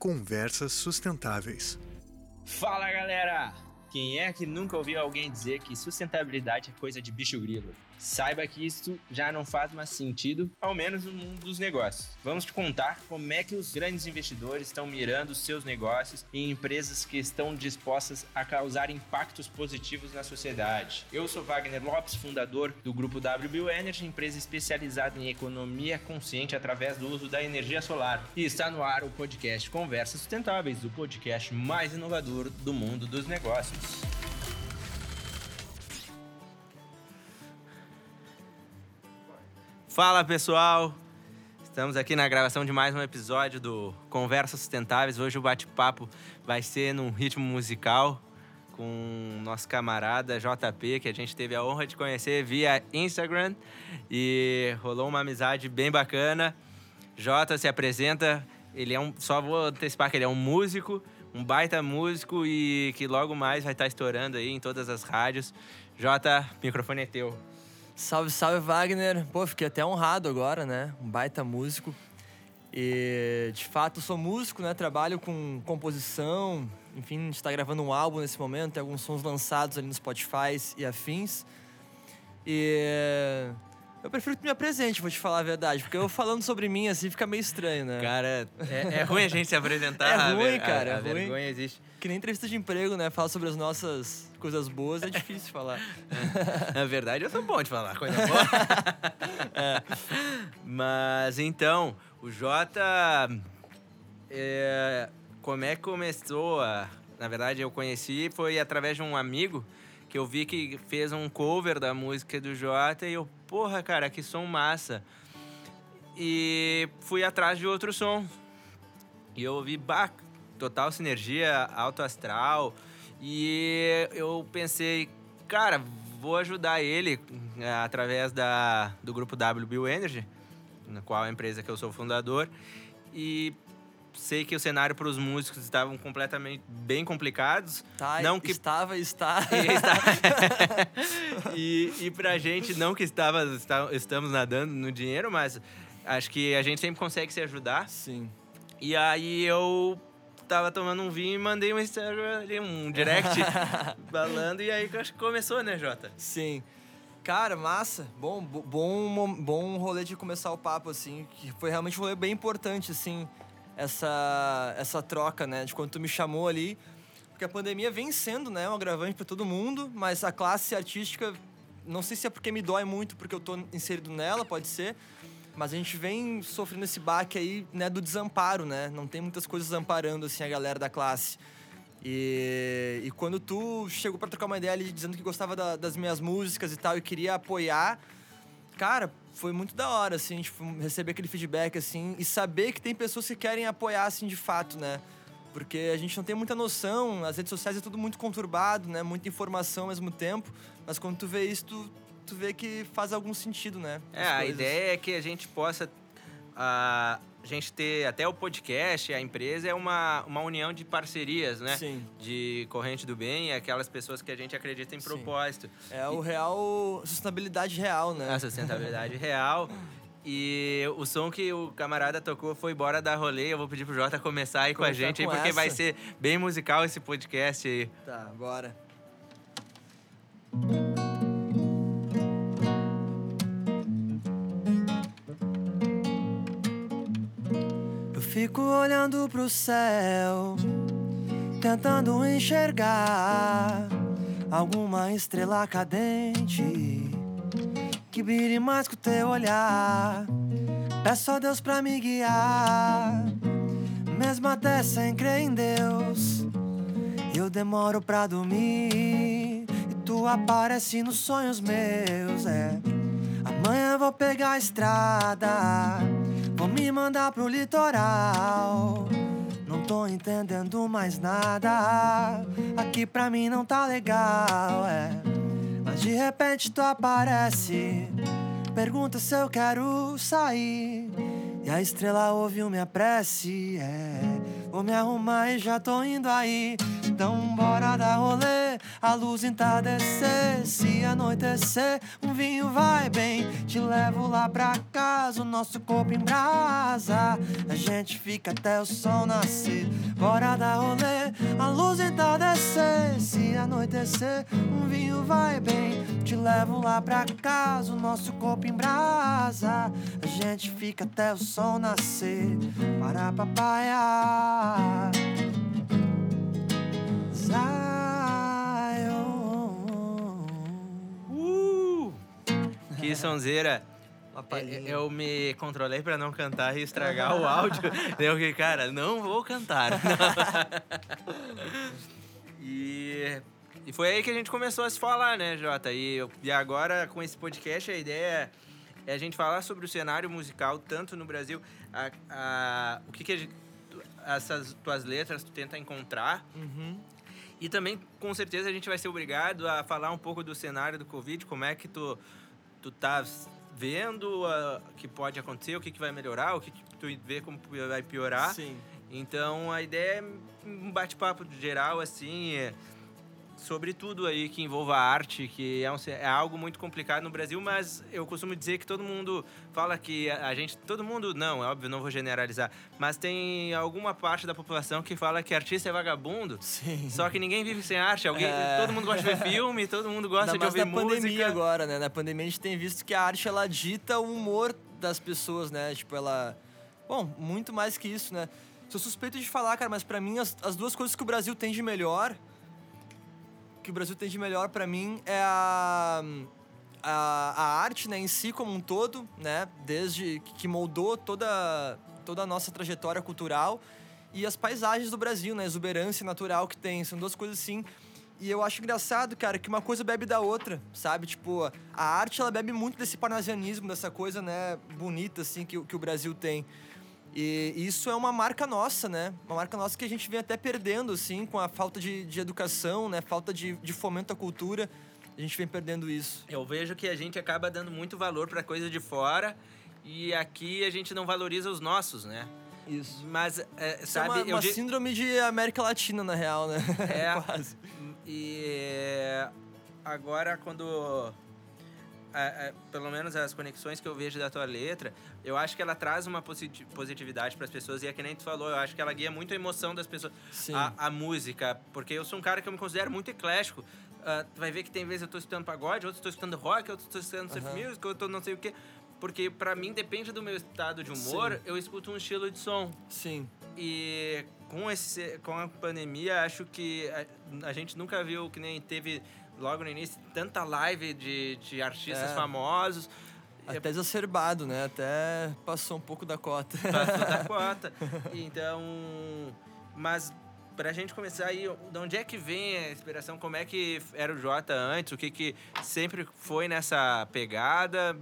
Conversas Sustentáveis. Fala galera! Quem é que nunca ouviu alguém dizer que sustentabilidade é coisa de bicho grilo? Saiba que isso já não faz mais sentido, ao menos no mundo dos negócios. Vamos te contar como é que os grandes investidores estão mirando seus negócios em empresas que estão dispostas a causar impactos positivos na sociedade. Eu sou Wagner Lopes, fundador do grupo WBU Energy, empresa especializada em economia consciente através do uso da energia solar. E está no ar o podcast Conversas Sustentáveis, o podcast mais inovador do mundo dos negócios. Fala pessoal, estamos aqui na gravação de mais um episódio do Conversas Sustentáveis. Hoje o bate-papo vai ser num ritmo musical com nosso camarada JP, que a gente teve a honra de conhecer via Instagram e rolou uma amizade bem bacana. Jota se apresenta, ele é um, só vou antecipar que ele é um músico, um baita músico e que logo mais vai estar estourando aí em todas as rádios. Jota, microfone é teu. Salve, salve, Wagner. Pô, fiquei até honrado agora, né? Um baita músico. E, de fato, sou músico, né? Trabalho com composição. Enfim, a gente tá gravando um álbum nesse momento. Tem alguns sons lançados ali no Spotify e afins. E... Eu prefiro que me apresente, vou te falar a verdade. Porque eu falando sobre mim, assim, fica meio estranho, né? Cara, é, é ruim a gente se apresentar. É ruim, a, cara, A, a é ruim. vergonha existe. Que nem entrevista de emprego, né? Fala sobre as nossas coisas boas, é difícil falar. Na verdade, eu sou bom de falar coisa boa. É. Mas então, o Jota. É, como é que começou? A, na verdade, eu conheci foi através de um amigo que eu vi que fez um cover da música do Jota e eu, porra, cara, que som massa. E fui atrás de outro som. E eu ouvi, bah, total sinergia, alto astral. E eu pensei, cara, vou ajudar ele é, através da, do grupo WBU Energy, na qual é a empresa que eu sou fundador. E sei que o cenário para os músicos estavam completamente bem complicados. Tá, não que estava está. e, está... e, e pra gente, não que estava, está, estamos nadando no dinheiro, mas acho que a gente sempre consegue se ajudar. Sim. E aí eu tava tomando um vinho e mandei um Instagram ali, um direct falando, e aí acho que começou, né, Jota? Sim. Cara, massa. Bom, bo- bom, bom rolê de começar o papo, assim. Que foi realmente um rolê bem importante, assim, essa, essa troca, né? De quando tu me chamou ali. Porque a pandemia vem sendo, né, um agravante para todo mundo, mas a classe artística, não sei se é porque me dói muito, porque eu tô inserido nela, pode ser. Mas a gente vem sofrendo esse baque aí, né, do desamparo, né? Não tem muitas coisas amparando, assim, a galera da classe. E, e quando tu chegou pra trocar uma ideia ali, dizendo que gostava da- das minhas músicas e tal, e queria apoiar, cara, foi muito da hora, assim, tipo, receber aquele feedback, assim, e saber que tem pessoas que querem apoiar, assim, de fato, né? Porque a gente não tem muita noção, as redes sociais é tudo muito conturbado, né? Muita informação ao mesmo tempo, mas quando tu vê isso, tu, tu vê que faz algum sentido, né? É, as a coisas. ideia é que a gente possa. A gente ter até o podcast, a empresa, é uma, uma união de parcerias, né? Sim. De corrente do bem, aquelas pessoas que a gente acredita em Sim. propósito. É o real, sustentabilidade real, né? A sustentabilidade real. E o som que o camarada tocou foi Bora Dar Rolê. Eu vou pedir pro Jota começar aí com a Começar gente, aí, com porque vai essa. ser bem musical esse podcast aí. Tá, bora. Fico olhando pro céu, tentando enxergar alguma estrela cadente que brilhe mais que o teu olhar. Peço a Deus pra me guiar, mesmo até sem crer em Deus. Eu demoro pra dormir e tu aparece nos sonhos meus, é. Vou pegar a estrada, vou me mandar pro litoral. Não tô entendendo mais nada, aqui pra mim não tá legal, é. Mas de repente tu aparece, pergunta se eu quero sair. E a estrela ouviu minha prece, é. Vou me arrumar e já tô indo aí. Então bora dar rolê, a luz entardecer, se anoitecer, um vinho vai bem. Te levo lá pra casa, o nosso corpo em brasa. A gente fica até o sol nascer. Bora dar rolê, a luz entardecer, se anoitecer, um vinho vai bem. Te levo lá pra casa, o nosso corpo em brasa. A gente fica até o sol nascer. Para papaya. Uh! Que sonzeira. É, palhinha. Eu me controlei pra não cantar e estragar o áudio. Deu que, cara, não vou cantar. e, e foi aí que a gente começou a se falar, né, Jota? E, eu- e agora, com esse podcast, a ideia é a gente falar sobre o cenário musical, tanto no Brasil, a, a- o que, que a gente- essas tuas letras tu tenta encontrar. Uhum. E também, com certeza, a gente vai ser obrigado a falar um pouco do cenário do Covid, como é que tu, tu tá vendo ah, que pode acontecer, o que, que vai melhorar, o que, que tu vê como vai piorar. Sim. Então, a ideia é um bate-papo geral, assim, é, sobre tudo aí que envolva arte, que é, um é algo muito complicado no Brasil, mas eu costumo dizer que todo mundo fala que a, a gente... Todo mundo, não, é óbvio, não vou generalizar, mas tem alguma parte da população que fala que artista é vagabundo, Sim. só que ninguém vive sem arte. Alguém, É. Todo mundo gosta de ver filme, todo mundo gosta Ainda de ouvir na música. pandemia agora, né? Na pandemia a gente tem visto que a arte ela dita o humor das pessoas, né? Tipo, ela. Bom, muito mais que isso, né? Sou suspeito de falar, cara, mas pra mim as, as duas coisas que o Brasil tem de melhor. Que o Brasil tem de melhor pra mim é a. A, a arte, né, em si como um todo, né? Desde que moldou toda, toda a nossa trajetória cultural e as paisagens do Brasil, né? Exuberância natural que tem. São duas coisas assim. E eu acho engraçado, cara, que uma coisa bebe da outra, sabe? Tipo, a arte, ela bebe muito desse parnasianismo, dessa coisa, né, bonita, assim, que, que o Brasil tem. E isso é uma marca nossa, né? Uma marca nossa que a gente vem até perdendo, assim, com a falta de, de educação, né? Falta de, de fomento à cultura. A gente vem perdendo isso. Eu vejo que a gente acaba dando muito valor pra coisa de fora e aqui a gente não valoriza os nossos, né? Isso. Mas, é, Isso sabe, é uma, eu uma síndrome de América Latina, na real, né? É. Quase. E agora quando a- a- pelo menos as conexões que eu vejo da tua letra, eu acho que ela traz uma posit- positividade para as pessoas e é que nem tu falou, eu acho que ela guia muito a emoção das pessoas, Sim. a, a música, porque eu sou um cara que eu me considero muito eclético. Ah, tu vai ver que tem vezes eu tô escutando pagode, outros tô escutando rock, outros tô escutando surf Aham. music, outro não sei o quê. Porque pra mim depende do meu estado de humor, Sim. eu escuto um estilo de som. Sim. E com, esse, com a pandemia, acho que a, a gente nunca viu que nem teve logo no início tanta live de, de artistas É. famosos. Até exacerbado, né? Até passou um pouco da cota. Passou da cota. Então, mas pra gente começar aí, de onde é que vem a inspiração? Como é que era o Jota antes? O que que sempre foi nessa pegada?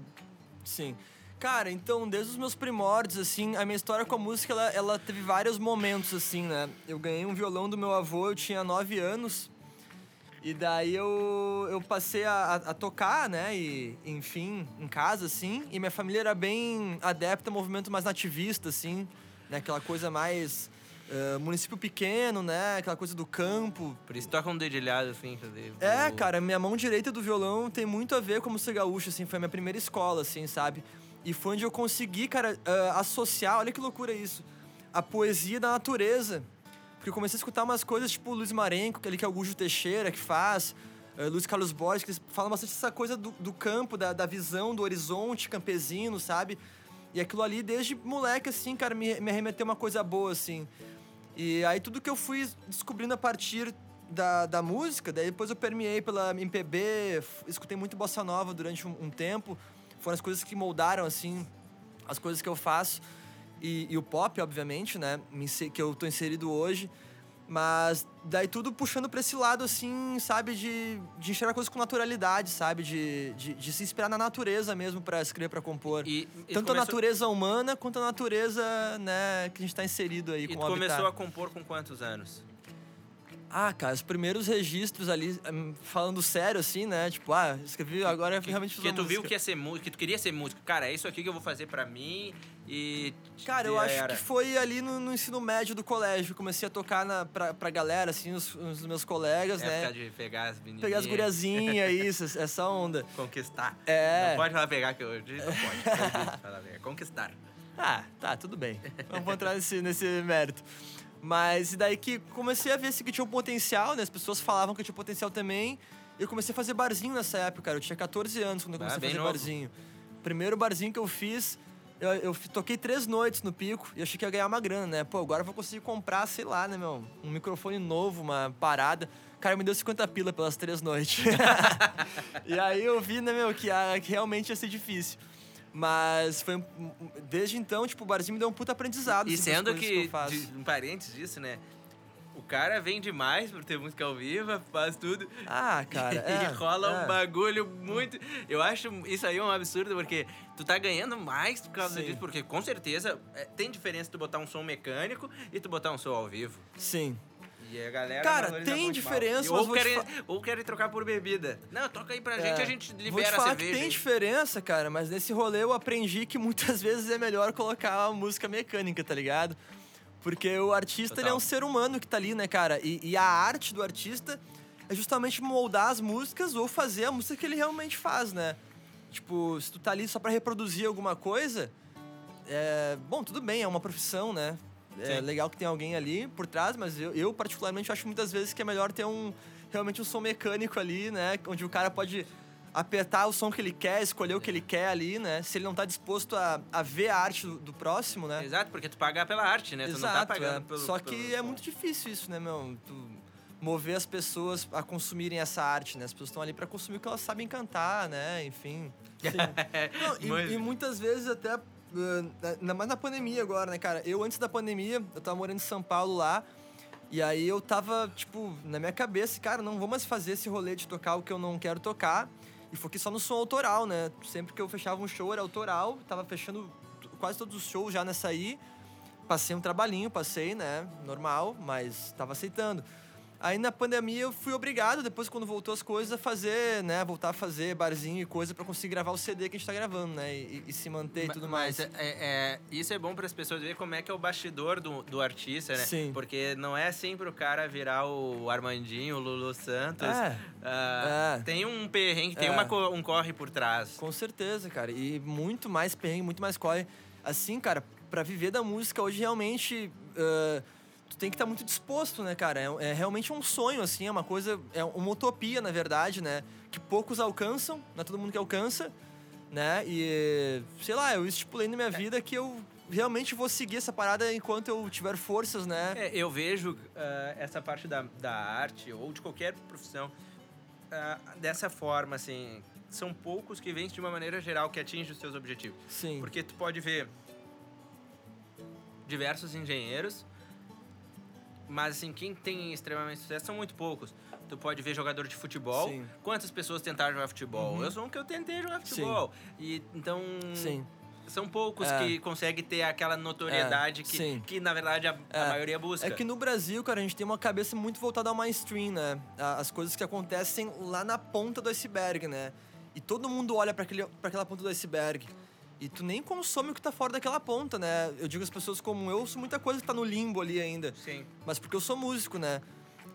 Sim. Cara, então, desde os meus primórdios, assim, a minha história com a música, ela, ela teve vários momentos, assim, né? Eu ganhei um violão do meu avô, eu tinha nove anos. E daí eu, eu passei a, a- tocar, né? E, enfim, em casa, assim. E minha família era bem adepta a movimento mais nativista, assim. Né? Aquela coisa mais... eh, município pequeno, né? Aquela coisa do campo. Por isso toca um dedilhado, assim. fazer É, cara, minha mão direita do violão tem muito a ver como ser gaúcho, assim, foi a minha primeira escola, assim, sabe? E foi onde eu consegui, cara, ah, associar, olha que loucura isso, a poesia da natureza. Porque eu comecei a escutar umas coisas tipo Luiz Marenco, aquele que é o Gujo Teixeira que faz, ah, Luiz Carlos Borges, que eles falam bastante dessa coisa do, do campo, da, da visão, do horizonte campesino, sabe? E aquilo ali, desde moleque, assim, cara, me, me arremeteu uma coisa boa, assim. E aí tudo que eu fui descobrindo a partir da, da música, daí depois eu permeei pela MPB, escutei muito bossa nova durante um, um tempo. Foram as coisas que moldaram, assim, as coisas que eu faço. E, e o pop, obviamente, né, que eu tô inserido hoje. Mas daí tudo puxando pra esse lado, assim, sabe, de, de enxergar coisas com naturalidade, sabe? De, de, de se inspirar na natureza mesmo pra escrever, pra compor. E, e Tanto começou- a natureza humana quanto a natureza, né, que a gente tá inserido aí E com o habitat. começou a compor com quantos anos? Ah, cara, os primeiros registros ali, hum, falando sério, assim, né? Tipo, ah, escrevi agora é Que, realmente fiz que tu viu música. que ia ser músico, que tu queria ser músico. Cara, é isso aqui que eu vou fazer pra mim e. Cara, eu acho era. que foi ali no, no ensino médio do colégio. Comecei a tocar na, pra, pra galera, assim, os, os meus colegas, Época né? de pegar as menininhas. Pegar as guriazinhas, isso, essa onda. Conquistar. É. Não pode falar pegar, que hoje não pode. falar pegar. Conquistar. Ah, tá, tudo bem. Não vou entrar nesse, nesse mérito. Mas e daí que comecei a ver assim, que tinha um potencial, né? As pessoas falavam que eu tinha potencial também. Eu comecei a fazer barzinho nessa época, cara. Eu tinha 14 anos quando eu Ah, comecei a fazer novo. barzinho. Primeiro barzinho que eu fiz, eu, eu toquei três noites no pico e achei que ia ganhar uma grana, né? Pô, agora eu vou conseguir comprar, sei lá, né, meu? Um microfone novo, uma parada. Cara me deu 50 pila pelas três noites. e aí eu vi, né, meu, que, a- que realmente ia ser difícil. Mas foi um- desde então, tipo, o barzinho me deu um puta aprendizado. E assim, sendo que, faço. de, um parênteses disso, né? O cara vem demais por ter música ao vivo, faz tudo. Ah, cara, e é, rola é. um bagulho muito. Eu acho isso aí um absurdo, porque tu tá ganhando mais por causa Sim. disso, porque com certeza é, tem diferença tu botar um som mecânico e tu botar um som ao vivo. Sim. E a galera. Cara, tem diferença, Ou querem, fa- ou querem trocar por bebida. Não, toca aí pra É, gente, a gente Vou te libera a falar cerveja. que tem diferença, cara, mas nesse rolê eu aprendi que muitas vezes é melhor colocar a música mecânica, tá ligado? Porque o artista ele é um ser humano que tá ali, né, cara? E, e a arte do artista é justamente moldar as músicas ou fazer a música que ele realmente faz, né? Tipo, se tu tá ali só pra reproduzir alguma coisa, é... bom, tudo bem, é uma profissão, né? É Sim. legal que tem alguém ali por trás, mas eu, eu particularmente acho muitas vezes que é melhor ter um realmente um som mecânico ali, né? Onde o cara pode apertar o som que ele quer, escolher o que ele quer ali, né? Se ele não tá disposto a, a ver a arte do, do próximo, né? Exato, porque tu paga pela arte, né? tu não tá Exato, pagando é. pelo. Só que pelo é muito difícil isso, né, meu? Tu mover as pessoas a consumirem essa arte, né? As pessoas estão ali pra consumir o que elas sabem cantar, né? Enfim. Não, e- e, muitas vezes até. Ainda mais na pandemia agora, né, cara? Eu, antes da pandemia, eu tava morando em São Paulo lá. E aí eu tava, tipo, na minha cabeça, cara, não vou mais fazer esse rolê de tocar o que eu não quero tocar. E foquei só no som autoral, né? Sempre que eu fechava um show era autoral, tava fechando quase todos os shows já nessa aí. Passei um trabalhinho, passei, né? Normal, mas tava aceitando. Aí na pandemia eu fui obrigado, depois quando voltou as coisas, a fazer, né? Voltar a fazer barzinho e coisa pra conseguir gravar o CD que a gente tá gravando, né? E, e se manter e tudo mas mais. é- é- isso é bom para as pessoas verem como é que é o bastidor do, do artista, né? Sim. Porque não é sempre o cara virar o Armandinho, o Lulu Santos. É, Ah, É. Tem um perrengue, tem É. uma um corre por trás. com certeza, cara. E muito mais perrengue, muito mais corre. Assim, cara, pra viver da música hoje realmente. ah, tu tem que estar muito disposto, né, cara? É, é realmente um sonho, assim, é uma coisa. É uma utopia, na verdade, né? Que poucos alcançam, não é todo mundo que alcança, né? E, sei lá, eu estipulei na minha vida que eu realmente vou seguir essa parada enquanto eu tiver forças, né? É, eu vejo ah, essa parte da, da arte ou de qualquer profissão ah, dessa forma, assim. São poucos que vencem de uma maneira geral que atingem os seus objetivos. Sim. Porque tu pode ver diversos engenheiros, mas assim, quem tem extremamente sucesso são muito poucos. Tu pode ver jogador de futebol. Sim. Quantas pessoas tentaram jogar futebol? Uhum. Eu sou um que eu tentei jogar futebol. E então Sim. são poucos É. que conseguem ter aquela notoriedade É, que, sim. que na verdade a, a É. maioria busca. É que no Brasil, cara, a gente tem uma cabeça muito voltada ao mainstream, né? A- As coisas que acontecem lá na ponta do iceberg, né? E todo mundo olha para aquela ponta do iceberg. E tu nem consome o que tá fora daquela ponta, né? Eu digo as pessoas como eu, sou muita coisa que tá no limbo ali ainda. Sim. Mas porque eu sou músico, né?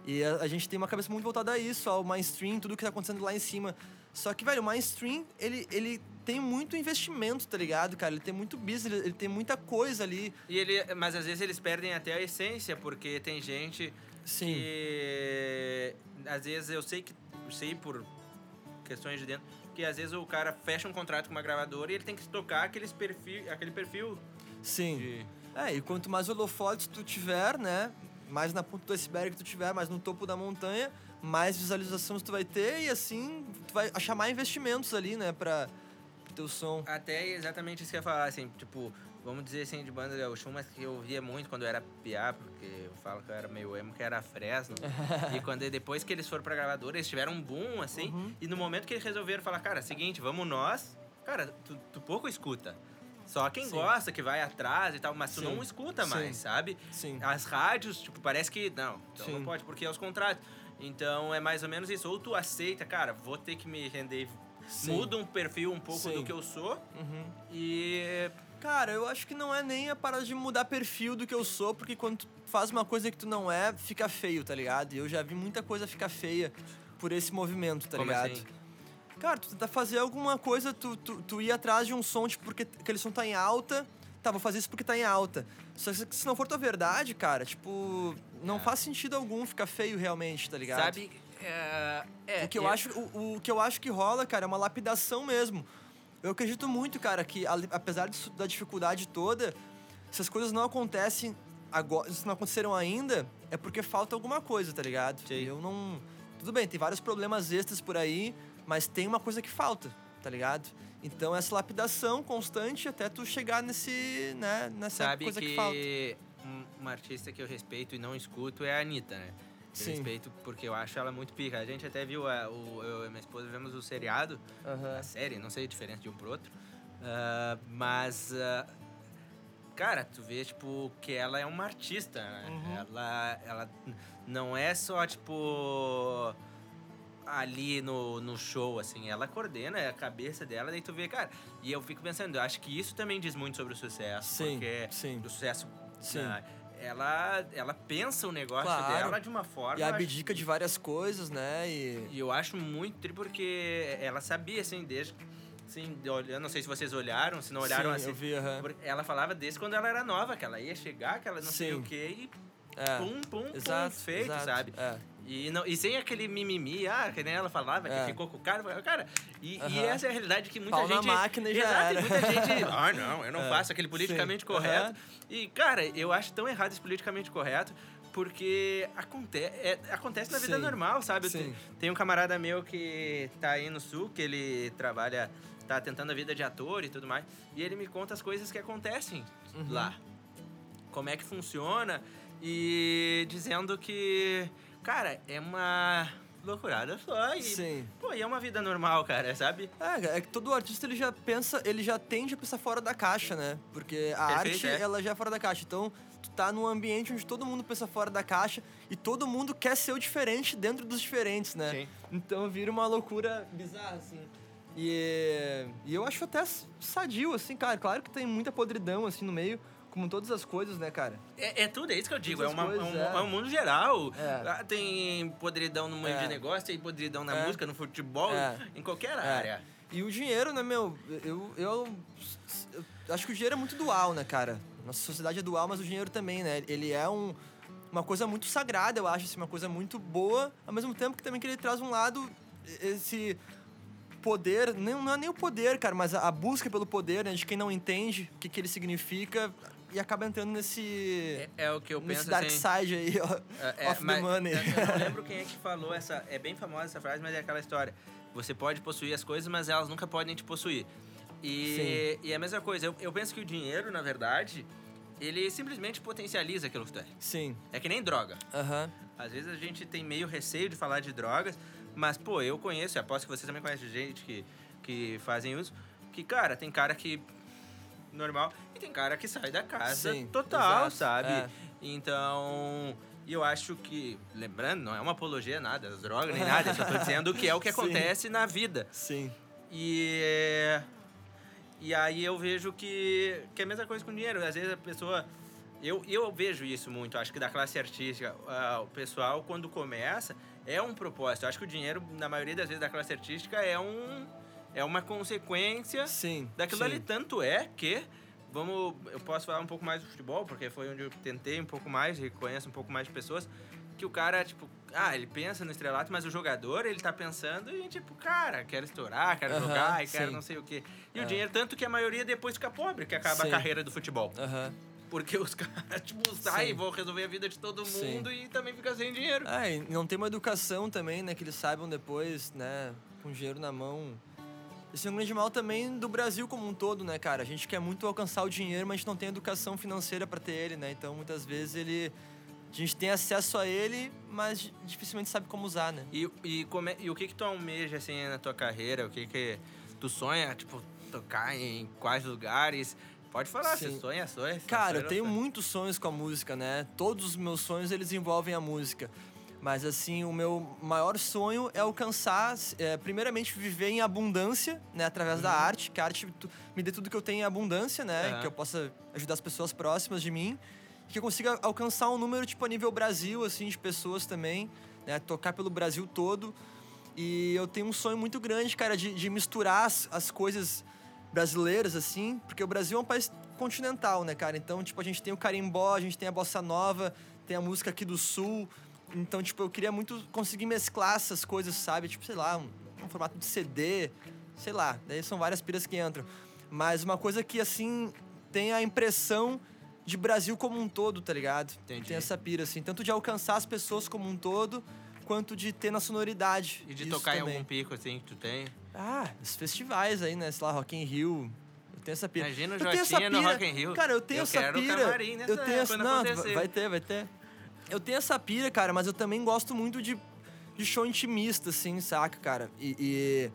E a, a gente tem uma cabeça muito voltada a isso, ao mainstream, tudo que tá acontecendo lá em cima. Só que, velho, o mainstream, ele, ele tem muito investimento, tá ligado, cara? Ele tem muito business, ele, ele tem muita coisa ali. E ele, mas às vezes eles perdem até a essência, porque tem gente Sim. que às vezes eu sei que sei por questões de dentro que às vezes o cara fecha um contrato com uma gravadora e ele tem que tocar aqueles perfil, aquele perfil Sim. de É, e quanto mais holofotes tu tiver, né? Mais na ponta do iceberg tu tiver, mais no topo da montanha, mais visualizações tu vai ter e assim tu vai achar mais investimentos ali, né? Pra teu som. até exatamente isso que eu ia falar, assim, tipo, vamos dizer assim, de banda gaúcha, mas que eu via muito quando eu era piá, porque eu falo que eu era meio emo, que era Fresno. e quando depois que eles foram pra gravadora, eles tiveram um boom, assim, Uhum. e no momento que eles resolveram falar, cara, seguinte, vamos nós, cara, tu, tu pouco escuta. Só quem Sim. gosta, que vai atrás e tal, mas tu Sim. não escuta Sim. mais, sabe? Sim. As rádios, tipo, parece que não, então não Sim. pode, porque é os contratos. Então é mais ou menos isso. Ou tu aceita, cara, vou ter que me render. Sim. Muda um perfil um pouco Sim. do que eu sou Uhum. e. Cara, eu acho que não é nem a parada de mudar perfil do que eu sou, porque quando tu faz uma coisa que tu não é, fica feio, tá ligado? E eu já vi muita coisa ficar feia por esse movimento, tá Como ligado? assim? Cara, tu tentar fazer alguma coisa, tu, tu, tu ir atrás de um som, tipo, porque aquele som tá em alta, tá, vou fazer isso porque tá em alta. Só que se não for tua verdade, cara, tipo, não É. faz sentido algum, ficar feio realmente, tá ligado? Sabe? É, é, O que eu acho, o, o que eu acho que rola, cara, é uma lapidação mesmo. Eu acredito muito, cara, que apesar disso- da dificuldade toda, se as coisas não acontecem agora, se não aconteceram ainda, é porque falta alguma coisa, tá ligado? Sim. Eu não, tudo bem, tem vários problemas extras por aí, mas tem uma coisa que falta, tá ligado? Então essa lapidação constante até tu chegar nesse, né, nessa Sabe coisa que, que, falta. um- uma artista que eu respeito e não escuto é a Anitta, né? Sim. respeito porque eu acho ela muito pica. A gente até viu, a, o, eu e minha esposa vemos o seriado, Aham. a série, não sei a diferença de um pro outro. Ah, mas, ah, cara, tu vê, tipo, que ela é uma artista, né? Uhum. Ela, ela não é só, tipo, ali no, no show, assim. Ela coordena a cabeça dela, daí tu vê, cara. E eu fico pensando, eu acho que isso também diz muito sobre o sucesso. Sim, Porque sim. o sucesso... Sim. Ela, ela pensa o negócio Claro. dela de uma forma... E eu acho- abdica de várias coisas, né? E e eu acho muito tri porque ela sabia, assim, desde. Assim, eu não sei se vocês olharam, se não olharam Sim, assim. eu vi, porque Ela falava desde quando ela era nova, que ela ia chegar, que ela não sei Sim. o quê, e É. pum, pum, Exato, pum, feito, exato, sabe? É. E, não, e sem aquele mimimi, ah, que nem ela falava, É. que ficou com o cara. Cara, e, e Aham. essa é a realidade que muita Pau na gente. máquina e já Exato, e muita gente. Ah, não, eu não É. faço aquele politicamente Sim. correto. Aham. E, cara, eu acho tão errado esse politicamente correto. Porque aconte é, acontece na vida Sim. normal, sabe? Sim. te- Tem um camarada meu que tá aí no sul, que ele trabalha, tá tentando a vida de ator e tudo mais. E ele me conta as coisas que acontecem Uhum. lá. Como é que funciona. E dizendo que, cara, é uma loucurada só. E, Sim. Pô, e é uma vida normal, cara, sabe? É, é que todo artista ele já pensa, ele já tende a pensar fora da caixa, né? Porque a Perfeito, arte, é. ela já é fora da caixa. Então, tu tá num ambiente onde todo mundo pensa fora da caixa e todo mundo quer ser o diferente dentro dos diferentes, né? Sim. Então vira uma loucura bizarra, assim. E, e eu acho até sadio, assim, cara. Claro que tem muita podridão, assim, no meio, como todas as coisas, né, cara? É, é tudo, é isso que eu digo. É, uma, é, um, coisas, é. é um mundo geral. É. Ah, Tem podridão no meio de negócio, tem podridão na música, no futebol, em qualquer área. E o dinheiro, né, meu? Eu, eu, eu acho que o dinheiro é muito dual, né, cara? Nossa sociedade é dual, mas o dinheiro também, né? Ele é um, uma coisa muito sagrada, eu acho, assim, uma coisa muito boa, ao mesmo tempo que também que ele traz um lado, esse poder, não, não é nem o poder, cara, mas a, a busca pelo poder, né, de quem não entende o que, que ele significa e acaba entrando nesse, É, é o que eu nesse penso dark assim. side aí, ó, É, é, off mas the money. Eu, não lembro quem é que falou essa. É bem famosa essa frase, mas é aquela história. Você pode possuir as coisas, mas elas nunca podem te possuir. E, e é a mesma coisa. Eu, eu penso que o dinheiro, na verdade, ele simplesmente potencializa aquilo que tu é. Sim, É que nem droga. aham, Às vezes a gente tem meio receio de falar de drogas, mas, pô, eu conheço, e aposto que você também conhece gente que, que fazem uso, que, cara, tem cara que. normal, tem cara que sai da casa Sim, total, exato, sabe? é. Então. E eu acho que, lembrando, não é uma apologia nada, das drogas nem nada, eu só tô dizendo que é o que Sim. acontece na vida. sim, E, e aí eu vejo que, que é a mesma coisa com dinheiro. Às vezes a pessoa. Eu, eu vejo isso muito, acho que da classe artística. o pessoal, quando começa, é um propósito. Eu acho que o dinheiro, na maioria das vezes, da classe artística é, um, é uma consequência sim. daquilo sim. ali. Tanto é que. Vamos, eu posso falar um pouco mais do futebol, porque foi onde eu tentei um pouco mais e conheço um pouco mais de pessoas. Que o cara, tipo, ah, ele pensa no estrelato, mas o jogador, ele tá pensando em, tipo, cara, quero estourar, quero Aham, jogar, e quero sim. não sei o quê. E É. o dinheiro, tanto que a maioria depois fica pobre, que acaba Sim. a carreira do futebol. Aham. Porque os caras, tipo, saem, Sim. vão resolver a vida de todo Sim. mundo e também fica sem dinheiro. Ah, e não tem uma educação também, né? Que eles saibam depois, né? Com dinheiro na mão. Esse é um grande mal também do Brasil como um todo, né, cara? A gente quer muito alcançar o dinheiro, mas a gente não tem educação financeira para ter ele, né? Então, muitas vezes, ele... A gente tem acesso a ele, mas dificilmente sabe como usar, né? E, e, como é- e o que que tu almeja, assim, na tua carreira? O que que tu sonha, tipo, tocar em quais lugares? Pode falar, Sim. você sonha, sonha. Cara, eu sonha, tenho sonha. muitos sonhos com a música, né? Todos os meus sonhos, eles envolvem a música. Mas, assim, o meu maior sonho é alcançar, é, primeiramente, viver em abundância, né? Através da arte. Que a arte me dê tudo que eu tenho em abundância, né? Aham. Que eu possa ajudar as pessoas próximas de mim. Que eu consiga alcançar um número, tipo, a nível Brasil, assim, de pessoas também. Né? Tocar pelo Brasil todo. E eu tenho um sonho muito grande, cara, de, de misturar as, as coisas brasileiras, assim, porque o Brasil é um país continental, né, cara? Então, tipo, a gente tem o carimbó, a gente tem a bossa nova, tem a música aqui do sul. Então, tipo, eu queria muito conseguir mesclar essas coisas, sabe? Tipo, sei lá, um, um formato de CD, sei lá. Daí são várias piras que entram. Mas uma coisa que, assim, tem a impressão de Brasil como um todo, tá ligado? Entendi. Tem essa pira, assim, tanto de alcançar as pessoas como um todo, quanto de ter na sonoridade. E de tocar em também. algum pico, assim, que tu tem. Ah, os festivais aí, né? Sei lá, Rock in Rio. Eu tenho essa pira. Imagina o Jotinha no. Rock in Rio. Cara, eu tenho Eu essa quero pira. camarim nessa- eu tenho essa... Não, acontecer. vai ter, vai ter. Eu tenho essa pira, cara, mas eu também gosto muito de, de show intimista, assim, saca, cara? E, e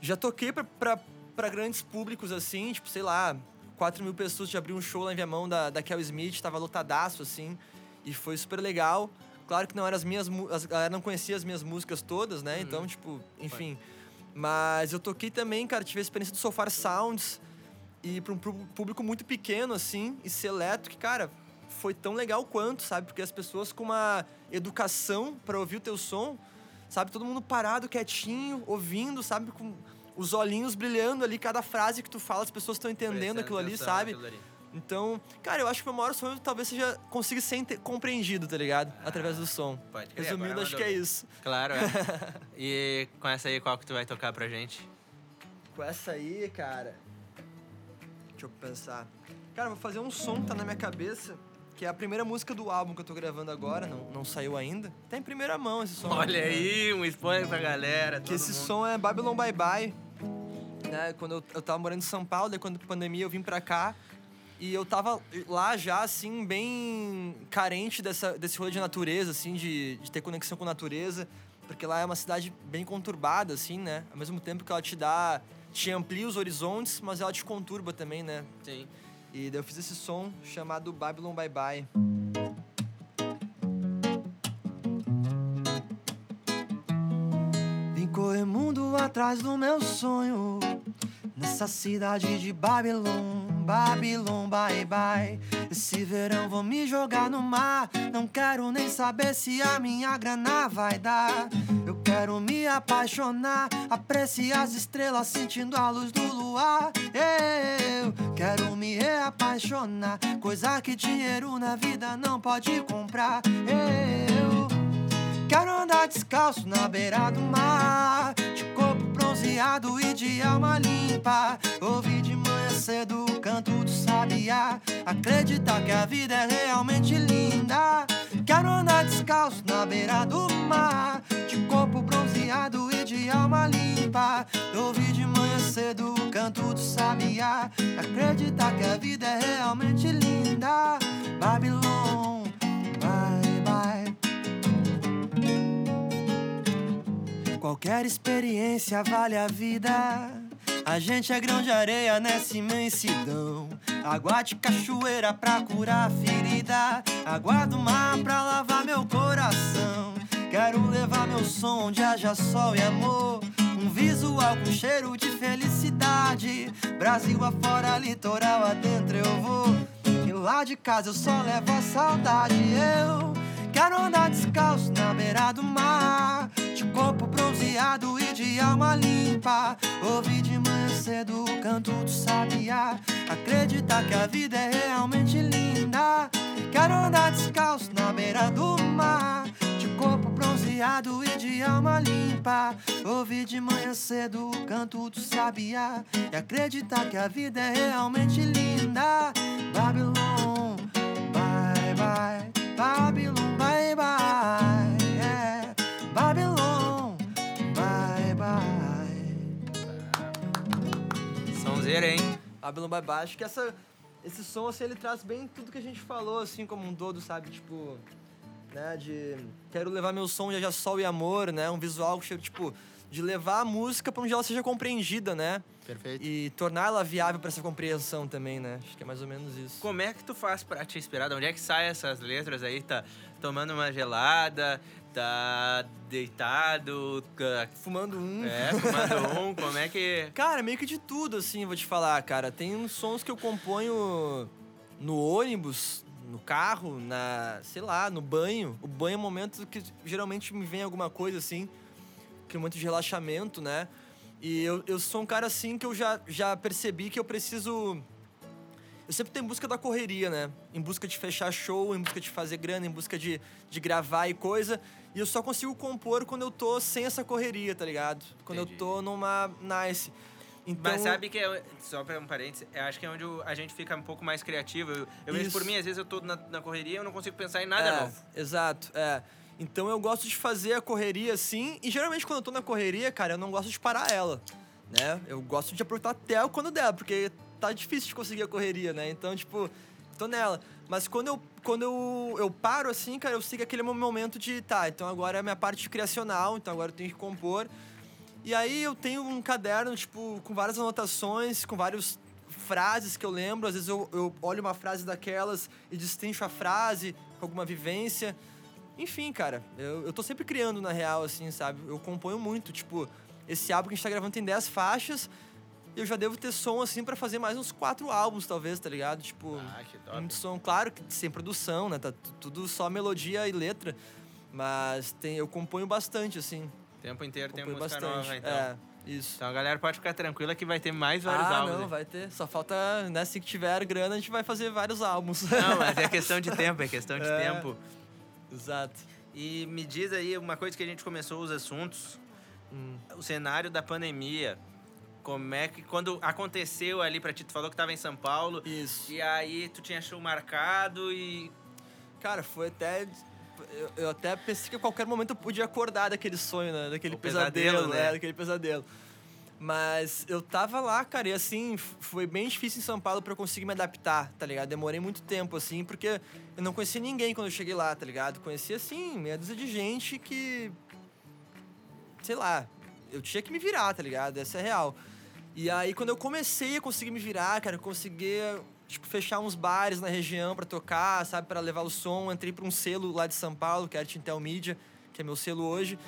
já toquei pra, pra, pra grandes públicos, assim, tipo, sei lá, 4 mil pessoas de abrir um show lá em Viamão da, da Kel Smith, tava lotadaço, assim, e foi super legal. Claro que não eram as minhas... As, a galera não conhecia as minhas músicas todas, né? Então, tipo, enfim... Mas eu toquei também, cara, tive a experiência do Sofar Sounds e para um público muito pequeno, assim, e seleto, que, cara, foi tão legal quanto, sabe? Porque as pessoas com uma educação para ouvir o teu som, sabe? Todo mundo parado, quietinho, ouvindo, sabe? Com os olhinhos brilhando ali, cada frase que tu fala, as pessoas estão entendendo Prestando aquilo ali, sabe? ali. Então, cara, eu acho que o meu maior sonho talvez seja conseguir ser compreendido, tá ligado? Através do som. Pode crer, Resumindo, agora acho que é isso. Claro, é. E com essa aí, qual que tu vai tocar pra gente? Com essa aí, cara. Deixa eu pensar. Cara, eu vou fazer um som que tá na minha cabeça, que é a primeira música do álbum que eu tô gravando agora, não, não saiu ainda. Tá em primeira mão esse som. Olha aí, um spoiler pra galera. Que esse mundo. som é Babylon Bye Bye. Né? Quando eu, eu tava morando em São Paulo, daí quando a pandemia eu vim pra cá. E eu tava lá já, assim, bem carente dessa, desse rolê de natureza, assim, de, de ter conexão com a natureza. Porque lá é uma cidade bem conturbada, assim, né? Ao mesmo tempo que ela te dá... Te amplia os horizontes, mas ela te conturba também, né? Sim. E eu fiz esse som chamado Babylon Bye Bye. Vim correr mundo atrás do meu sonho Nessa cidade de Babylon, Babylon, bye bye Esse verão vou me jogar no mar. Não quero nem saber se a minha grana vai dar. Eu quero me apaixonar Apreciar as estrelas sentindo a luz do luar. Eu quero me reapaixonar Coisa que dinheiro na vida não pode comprar. Eu Quero andar descalço na beira do mar De corpo bronzeado e de alma limpa. Ouvir de manhã cedo o canto do sabiá. Acreditar que a vida é realmente linda. Quero andar descalço na beira do mar. De corpo bronzeado e de alma limpa. Ouvir de manhã cedo o canto do sabiá. Acreditar que a vida é realmente linda. Babylon, bye bye. Qualquer experiência vale a vida. A gente é grão de areia nessa imensidão. Água de cachoeira pra curar a ferida. Água do mar pra lavar meu coração. Quero levar meu som onde haja sol e amor. Um visual com cheiro de felicidade. Brasil afora, litoral adentro eu vou. E lá de casa eu só levo a saudade. Eu andar descalço na beira do mar. De corpo bronzeado e de alma limpa. Ouvir de manhã cedo o canto do sabiá. Acreditar que a vida é realmente linda. Quero andar descalço na beira do mar. De corpo bronzeado e de alma limpa. Ouvir de manhã cedo o canto do sabiá. E acreditar que a vida é realmente linda. Babylon, Babylon Bye. Acho que essa, esse som, assim, ele traz bem tudo que a gente falou, assim, como um todo, sabe? Tipo, né, de... Quero levar meu som de já sol e amor, né? Um visual cheio, tipo... de levar a música para onde ela seja compreendida, né? Perfeito. E tornar ela viável para essa compreensão também, né? Acho que é mais ou menos isso. Como é que tu faz pra te inspirar? De onde é que saem essas letras aí? Tá tomando uma gelada, tá deitado, Fumando um. é, fumando um, como é que... Cara, meio que de tudo, assim, vou te falar, cara. Tem uns sons que eu componho no ônibus, no carro, na, sei lá, no banho. O banho é um momento que geralmente me vem alguma coisa, assim, que é um momento de relaxamento, né? E eu, eu sou um cara, assim, que eu já, já percebi que eu preciso... Eu sempre tô em busca da correria, né? Em busca de fechar show, em busca de fazer grana, em busca de, de gravar e coisa. E eu só consigo compor quando eu tô sem essa correria, tá ligado? Quando Entendi. eu tô numa nice. Então, Mas sabe que, é, só pra um parênteses, eu acho que é onde a gente fica um pouco mais criativo. Eu, eu vejo por mim, às vezes eu tô na, na correria e eu não consigo pensar em nada é, novo. Exato, é. Então eu gosto de fazer a correria assim, e geralmente quando eu tô na correria, cara, eu não gosto de parar ela, né? Eu gosto de aproveitar até quando der, porque tá difícil de conseguir a correria, né? Então, tipo, tô nela. Mas quando eu, quando eu, eu paro assim, cara, eu sigo aquele momento de, tá, então agora é a minha parte criacional, então agora eu tenho que compor. E aí eu tenho um caderno, tipo, com várias anotações, com várias frases que eu lembro. Às vezes eu, eu olho uma frase daquelas e destrincho a frase com alguma vivência. Enfim, cara, eu, eu tô sempre criando na real, assim, sabe? Eu componho muito, tipo, esse álbum que a gente tá gravando tem 10 faixas. Eu já devo ter som, assim, pra fazer mais uns quatro álbuns, talvez, tá ligado? Tipo, Ah, que top. muito som, claro que sem produção, né? Tá tu- tudo só melodia e letra. Mas tem, eu componho bastante, assim. O tempo inteiro tem música bastante. nova, então. É, isso. Então a galera pode ficar tranquila que vai ter mais vários ah, álbuns. não, aí. vai ter. Só falta, né? Se tiver grana, a gente vai fazer vários álbuns. Não, mas é questão de tempo, é questão de É. tempo. Exato. E me diz aí uma coisa que a gente começou os assuntos, Hum. o cenário da pandemia. Como é que quando aconteceu ali pra ti, tu falou que tava em São Paulo, Isso. e aí tu tinha show marcado e Cara, foi até. Eu, eu até pensei que a qualquer momento eu podia acordar daquele sonho, né? Daquele pesadelo, pesadelo, né? né? Daquele pesadelo. Mas eu tava lá, cara, e assim, foi bem difícil em São Paulo pra eu conseguir me adaptar, tá ligado? Demorei muito tempo, assim, porque eu não conhecia ninguém quando eu cheguei lá, tá ligado? Conhecia, assim, meia dúzia de gente que. Sei lá, eu tinha que me virar, tá ligado? Essa é real. E aí, quando eu comecei a conseguir me virar, cara, eu conseguia, tipo, fechar uns bares na região pra tocar, sabe? Pra levar o som. Entrei pra um selo lá de São Paulo, que é a Art Intel Media, que é meu selo hoje.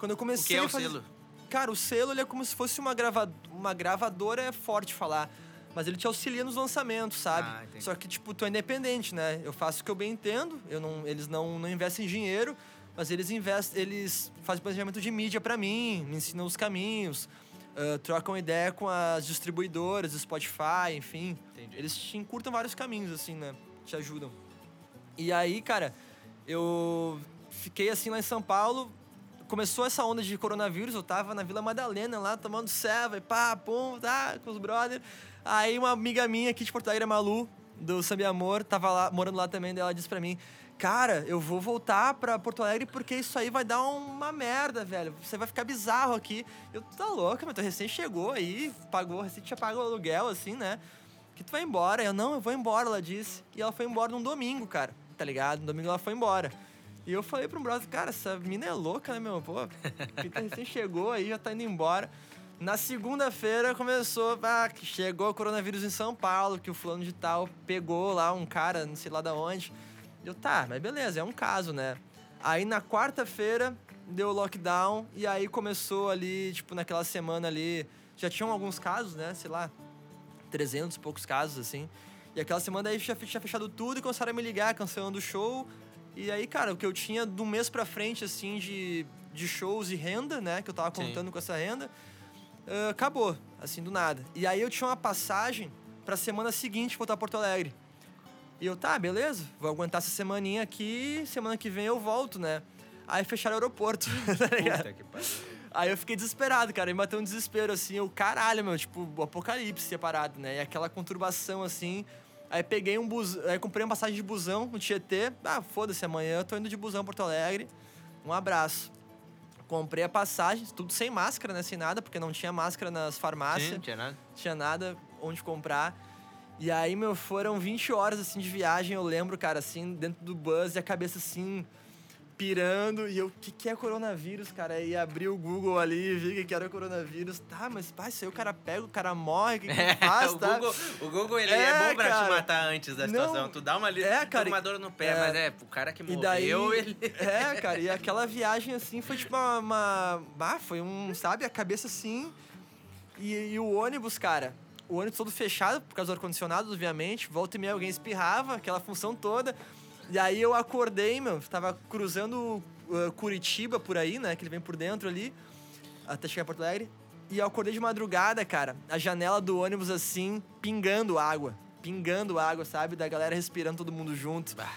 Quando eu o comecei que é o fazer... selo? Cara, o selo ele é como se fosse uma, grava... uma gravadora, é forte falar. Mas ele te auxilia nos lançamentos, sabe? Ah. Só que, tipo, tu é independente, né? Eu faço o que eu bem entendo, eu não, eles não, não investem em dinheiro, mas eles investem, eles fazem planejamento de mídia pra mim, me ensinam os caminhos, ah, trocam ideia com as distribuidoras, Spotify, enfim. Entendi. Eles te encurtam vários caminhos, assim, né? Te ajudam. E aí, cara, eu fiquei assim lá em São Paulo. Começou essa onda de coronavírus, eu tava na Vila Madalena lá, tomando ceva e pá, pum, tá, com os brothers. Aí uma amiga minha aqui de Porto Alegre, Malu, do Samba e Amor, tava lá, morando lá também, daí ela disse pra mim, cara, eu vou voltar pra Porto Alegre porque isso aí vai dar uma merda, velho. Você vai ficar bizarro aqui. Eu, tá louca, mas tu recém chegou aí, pagou, recém tinha pago o aluguel, assim, né? que tu vai embora. Eu, não, eu vou embora, ela disse. E ela foi embora num domingo, cara, tá ligado? No domingo ela foi embora. E eu falei pro brother, cara, essa mina é louca, né, meu? Pô, tá recém chegou aí, já tá indo embora. Na segunda-feira começou, ah, chegou o coronavírus em São Paulo, que o fulano de tal pegou lá um cara, não sei lá da onde. Eu, tá, mas beleza, é um caso, né? Aí na quarta-feira deu lockdown e aí começou ali, tipo, naquela semana ali, já tinham alguns casos, né? Sei lá, 300 e poucos casos, assim. E aquela semana aí já tinha fechado tudo e começaram a me ligar, cancelando o show. E aí, cara, o que eu tinha do mês pra frente, assim, de, de shows e renda, né? Que eu tava Sim. contando com essa renda, ah, acabou, assim, do nada. E aí eu tinha uma passagem pra semana seguinte voltar a Porto Alegre. E eu, tá, beleza, vou aguentar essa semaninha aqui, semana que vem eu volto, né? Aí fecharam o aeroporto, tá ligado? Aí eu fiquei desesperado, cara. Me bateu um desespero, assim. Eu, caralho, meu, tipo, o apocalipse separado, né? E aquela conturbação, assim. Aí peguei um bus... Aí comprei uma passagem de busão no Tietê. Ah, foda-se, amanhã eu tô indo de busão Porto Alegre. Um abraço. Comprei a passagem, tudo sem máscara, né? Sem nada, porque não tinha máscara nas farmácias Sim, não tinha nada. tinha nada onde comprar. E aí, meu, foram 20 horas, assim, de viagem, eu lembro, cara, assim, dentro do bus e a cabeça, assim, pirando. E eu, o que, que é coronavírus, cara? E abri o Google ali, vi que que era coronavírus. Tá, mas pá, isso aí o cara pega, o cara morre, o que, que faz, o, tá? Google, o Google, ele é, É, bom pra te cara. matar antes da Não, situação. Tu dá uma, li... é, cara, uma dor no pé, é. mas é, o cara que E morreu, daí, ele... é, cara, e aquela viagem assim foi tipo uma, uma ah, foi um, sabe, a cabeça assim, e, e o ônibus, cara, o ônibus todo fechado, por causa do ar-condicionado, obviamente, volta e meia alguém espirrava, aquela função toda, e aí eu acordei, meu, tava cruzando uh, Curitiba por aí, né, que ele vem por dentro ali, até chegar em Porto Alegre, e eu acordei de madrugada, cara, a janela do ônibus assim, pingando água, pingando água, sabe, da galera respirando todo mundo junto. Bah.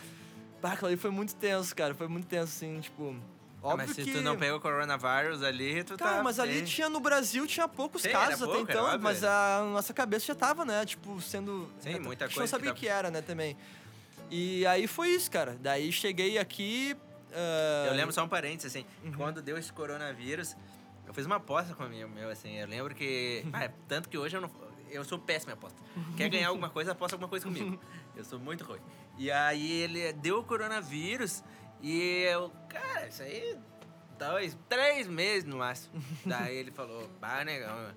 Ali foi muito tenso, cara. Foi muito tenso, assim, tipo. Óbvio mas se que... tu não pegou coronavírus ali, tu Cara, tá mas ali tinha no Brasil, tinha poucos Sim, casos era até pouco, então, óbvio. mas a nossa cabeça já tava, né? Tipo, sendo. Sim, né, muita a gente coisa não que sabia o tava- que era, né, também. E aí foi isso, cara. Daí cheguei aqui. ah, Eu lembro só um parênteses, assim, Uhum. quando deu esse coronavírus, eu fiz uma aposta com o meu, assim, eu lembro que... Ah, tanto que hoje eu não... Eu sou péssimo em aposta. Quer ganhar alguma coisa, aposta alguma coisa comigo. Eu sou muito ruim. E aí ele deu o coronavírus e eu... Cara, isso aí... Dois, três meses no máximo. Daí ele falou, bah, negão,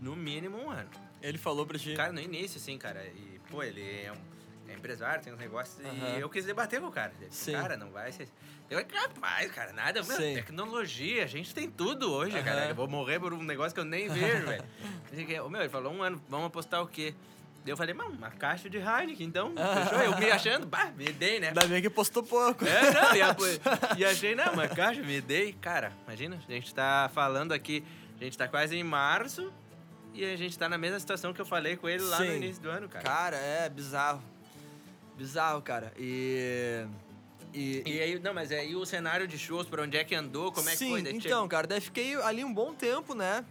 no mínimo um ano. Ele falou pra ti. Cara, no início, assim, cara. E, pô, ele é um é empresário, tem uns negócios. E eu quis debater com o cara. Ele Sim. Cara, não vai ser. Eu capaz, cara, nada. Meu, tecnologia, a gente tem tudo hoje, cara. Eu vou morrer por um negócio que eu nem vejo, velho. Eu fiquei, "Ô, Meu, ele falou um ano, vamos apostar o quê? Daí eu falei, mano, uma caixa de Heineken, então, fechou? Eu me achando, bah, me dei, né? Ainda bem que postou pouco. É, não, e, a- e achei, não, uma caixa, me dei. Cara, imagina, a gente tá falando aqui, a gente tá quase em março e a gente tá na mesma situação que eu falei com ele lá no Sim. início do ano, cara. Cara, é bizarro. Bizarro, cara. E. E, E aí, não, mas aí o cenário de shows, pra onde é que andou, como é que Sim, foi? Daí então, cara, daí fiquei ali um bom tempo, né?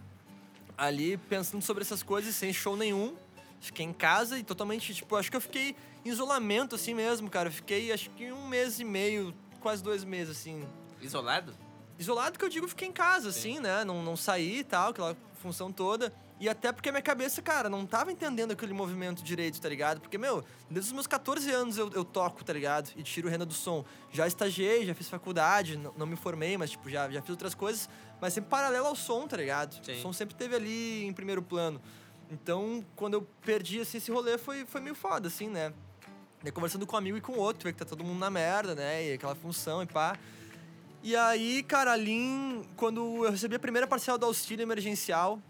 Ali pensando sobre essas coisas sem show nenhum. Fiquei em casa e totalmente, tipo, acho que eu fiquei em isolamento assim mesmo, cara. Eu fiquei acho que um mês e meio, quase dois meses, assim. Isolado? Isolado que eu digo, fiquei em casa, Sim. assim, né? Não, não saí e tal, aquela função toda. E até porque a minha cabeça, cara, não tava entendendo aquele movimento direito, tá ligado? Porque, meu, desde os meus 14 anos eu, eu toco, tá ligado? E tiro renda do som. Já estagiei, já fiz faculdade, não, não me formei, mas, tipo, já, já fiz outras coisas. Mas sempre paralelo ao som, tá ligado? Sim. O som sempre teve ali em primeiro plano. Então, quando eu perdi, assim, esse rolê, foi, foi meio foda, assim, né? E conversando com um amigo e com outro, vê que tá todo mundo na merda, né? E aquela função e pá. E aí, cara, ali, quando eu recebi a primeira parcela do auxílio emergencial,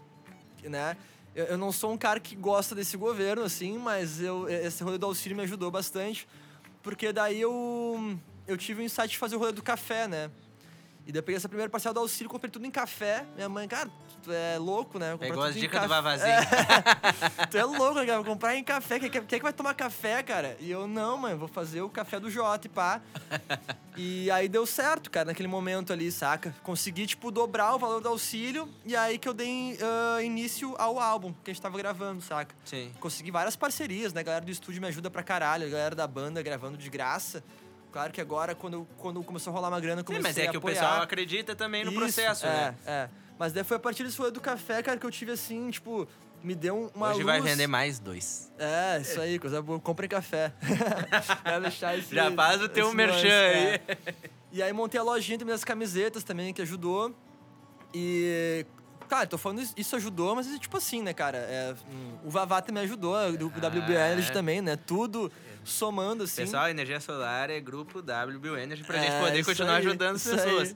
né? Eu, eu não sou um cara que gosta desse governo, assim, mas eu, esse rolê do auxílio me ajudou bastante. Porque daí eu, eu tive o insight de fazer o rolê do café, né? E daí eu peguei essa primeira parcela do auxílio, comprei tudo em café. Minha mãe, cara, tu é louco, né? Pegou as dicas do. Vavazinho. É, tu é louco, né, cara? Vou comprar em café. Quem, é que vai tomar café, cara? E eu, não, mãe, vou fazer o café do Jota e pá. E aí deu certo, cara, naquele momento ali, saca? Consegui, tipo, dobrar o valor do auxílio. E aí que eu dei ah, início ao álbum que a gente tava gravando, saca? Sim. Consegui várias parcerias, né? A galera do estúdio me ajuda pra caralho. A galera da banda gravando de graça. Claro que agora, quando, quando começou a rolar uma grana, eu Sim, comecei mas é que o pessoal acredita também no Isso, processo, é, né? É, Mas daí foi a partir desse rolê do café, cara, que eu tive assim, tipo, me deu um- uma Hoje luz. vai vender mais dois. É, isso aí, coisa boa. Comprem café. vai deixar esse, Já faz o teu merchan aí. é. E aí montei a lojinha também das camisetas também, que ajudou. E. Cara, tô falando isso- isso ajudou, mas tipo assim, né, cara? É, hum, o Vavá também ajudou, do WB Ah, Energy é. também, né? Tudo somando, assim. Pessoal, Energia Solar é grupo WB Energy pra gente É, poder isso continuar aí, ajudando as isso aí.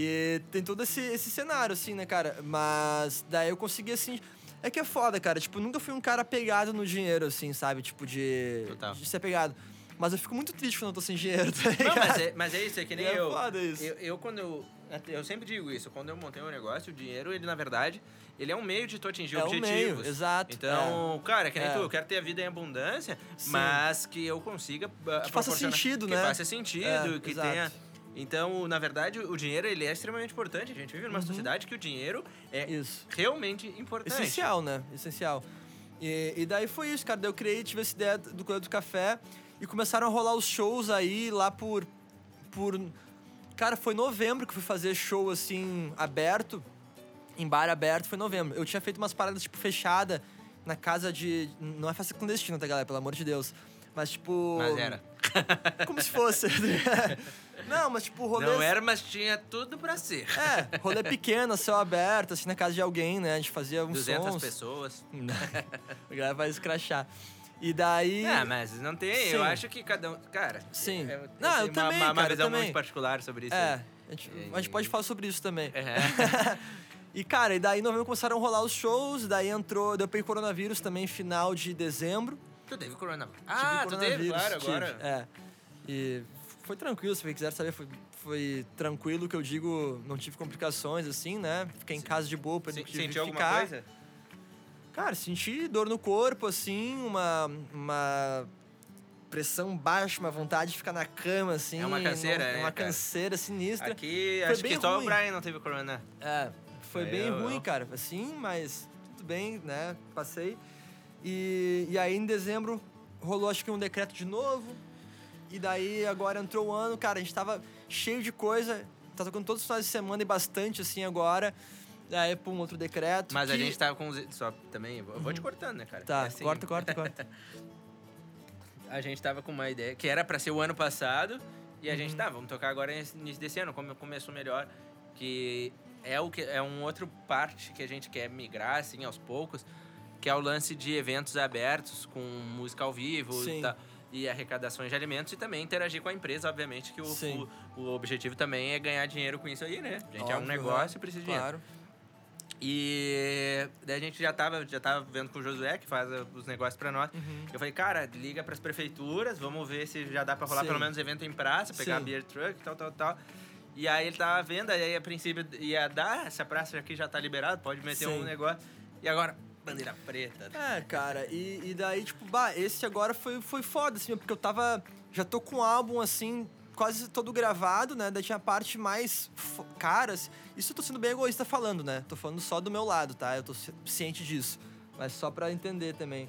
E tem todo esse, esse cenário, assim, né, cara? Mas daí eu consegui, assim. É que é foda, cara. Tipo, nunca fui um cara apegado no dinheiro, assim, sabe? Tipo, de, Total. de ser apegado. Mas eu fico muito triste quando eu tô sem dinheiro, tá Não, ligado? mas é, mas é isso, é que nem É eu. foda isso. eu. Eu, quando eu. Eu sempre digo isso, quando eu montei um negócio, o dinheiro, ele, na verdade, ele é um meio de tu atingir É um objetivos. meio, exato, Então, cara, que nem É. tu, eu quero ter a vida em abundância, Sim. mas que eu consiga. uh, Que faça sentido, que né? faça sentido, É, que exato. tenha. Então, na verdade, o dinheiro ele é extremamente importante. A gente vive numa sociedade que o dinheiro é Uhum. Isso. realmente importante. Essencial, né? Essencial. E, e daí foi isso, cara. Daí eu criei, tive essa ideia do Coelho do Café e começaram a rolar os shows aí lá por. por. Cara, foi novembro que eu fui fazer show assim, aberto, em bar aberto, foi novembro. Eu tinha feito umas paradas, tipo, fechada na casa de. Não é festa clandestina, tá, galera? Pelo amor de Deus. Mas, tipo. Mas era. como se fosse. Não, mas tipo, rolê. Não era, mas tinha tudo pra ser. É, rolê pequeno, céu aberto, assim, na casa de alguém, né? A gente fazia uns 200 sons. pessoas. a galera vai escrachar. E daí. Ah, mas não tem. Sim. Eu acho que cada um. Cara. Sim. é- eu Não, eu tenho também, Uma, uma cara, eu visão também. muito particular sobre isso. É, a gente, a gente pode falar sobre isso também. É. E, cara, e daí em novembro começaram a rolar os shows, daí entrou, deu peguei coronavírus também, final de dezembro. Tu teve coronavírus. Tive Ah, tu teve, claro, tive, agora. É. E foi tranquilo, se você quiser saber, foi, foi tranquilo, que eu digo, não tive complicações, assim, né? Fiquei em casa de boa, pra não tive Sentiu que alguma ficar. coisa? Cara, senti dor no corpo, assim, uma, uma pressão baixa, uma vontade de ficar na cama, assim. É uma canseira, uma, né, uma canseira sinistra. Aqui, Foi acho que só ruim. o Brian não teve corona. É, foi Aí bem eu- ruim, eu- cara. Assim, mas tudo bem, né? Passei. E, e aí, em dezembro, rolou acho que um decreto de novo. E daí, agora entrou o ano, cara, a gente tava cheio de coisa. Tá tocando todos os finais de semana e bastante, assim, agora. Daí, pum, outro decreto. Mas a que- gente tava com os. Só também. Eu vou te cortando, né, cara? Tá, É assim, corta, corta, corta. A gente tava com uma ideia que era pra ser o ano passado. E a gente Uhum. tá, vamos tocar agora nesse início desse ano, como começou melhor. Que é o que é um outro parte que a gente quer migrar, assim, aos poucos. Que é o lance de eventos abertos com música ao vivo Sim. e, tal, e arrecadações de alimentos e também interagir com a empresa, obviamente, que o, o, o objetivo também é ganhar dinheiro com isso aí, né? A gente é um Óbvio, negócio né? e precisa de dinheiro. Claro. E daí a gente já tava, já tava vendo com o Josué, que faz uh, os negócios pra nós. Uhum. Eu falei, cara, liga pras prefeituras, vamos ver se já dá pra rolar Sim. pelo menos evento em praça, pegar Sim. beer truck, tal, tal, tal. E aí ele tava vendo, aí a princípio ia dar, essa praça aqui já tá liberada, pode meter Sim. um negócio. E agora, bandeira preta. É, cara, e, e daí, tipo, bah, esse agora foi, foi foda, assim, porque eu tava. Já tô com o álbum, assim, quase todo gravado, né? Daí tinha a parte mais caras. Isso eu tô sendo bem egoísta falando, né? Tô falando só do meu lado, tá? Eu tô ci- ciente disso. Mas só pra entender também.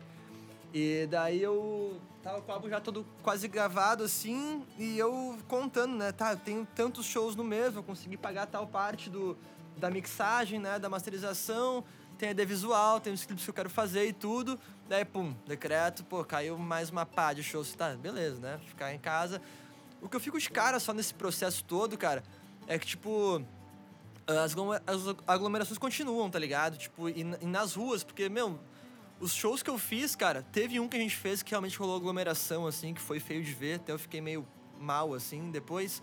E daí eu tava com o álbum já todo quase gravado, assim, e eu contando, né? Tá, eu tenho tantos shows no mês, vou conseguir pagar tal parte do, da mixagem, né? Da masterização, tem a ideia visual, tem os clipes que eu quero fazer e tudo. Daí, pum, decreto, pô, caiu mais uma pá de shows. Tá, beleza, né? Ficar em casa. O que eu fico de cara só nesse processo todo, cara, é que, tipo, as, aglome- as aglomerações continuam, tá ligado? Tipo, e, e nas ruas, porque, meu, os shows que eu fiz, cara, teve um que a gente fez que realmente rolou aglomeração, assim, que foi feio de ver, até eu fiquei meio mal, assim, depois.